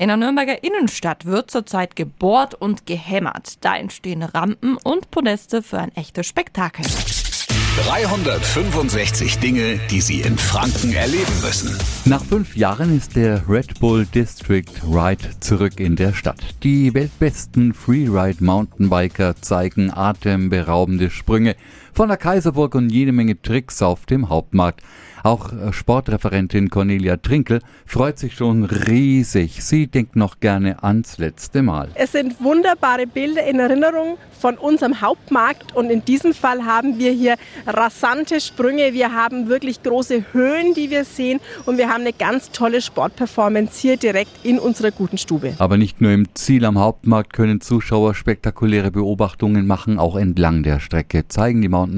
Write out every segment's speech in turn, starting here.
In der Nürnberger Innenstadt wird zurzeit gebohrt und gehämmert. Da entstehen Rampen und Podeste für ein echtes Spektakel. 365 Dinge, die Sie in Franken erleben müssen. Nach fünf Jahren ist der Red Bull District Ride zurück in der Stadt. Die weltbesten Freeride Mountainbiker zeigen atemberaubende Sprünge von der Kaiserburg und jede Menge Tricks auf dem Hauptmarkt. Auch äh, Sportreferentin Cornelia Trinkel freut sich schon riesig. Sie denkt noch gerne ans letzte Mal. Es sind wunderbare Bilder in Erinnerung von unserem Hauptmarkt und in diesem Fall haben wir hier rasante Sprünge. Wir haben wirklich große Höhen, die wir sehen und wir haben eine ganz tolle Sportperformance hier direkt in unserer guten Stube. Aber nicht nur im Ziel am Hauptmarkt können Zuschauer spektakuläre Beobachtungen machen, auch entlang der Strecke zeigen die Mountainbiker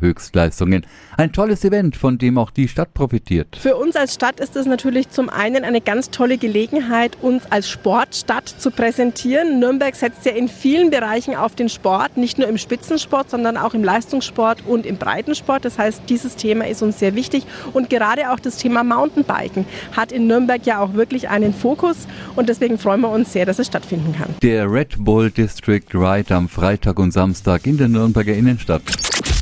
Höchstleistungen. Ein tolles Event, von dem auch die Stadt profitiert. Für uns als Stadt ist es natürlich zum einen eine ganz tolle Gelegenheit, uns als Sportstadt zu präsentieren. Nürnberg setzt ja in vielen Bereichen auf den Sport, nicht nur im Spitzensport, sondern auch im Leistungssport und im Breitensport. Das heißt, dieses Thema ist uns sehr wichtig und gerade auch das Thema Mountainbiken hat in Nürnberg ja auch wirklich einen Fokus und deswegen freuen wir uns sehr, dass es stattfinden kann. Der Red Bull District Ride am Freitag und Samstag in der Nürnberger Innenstadt.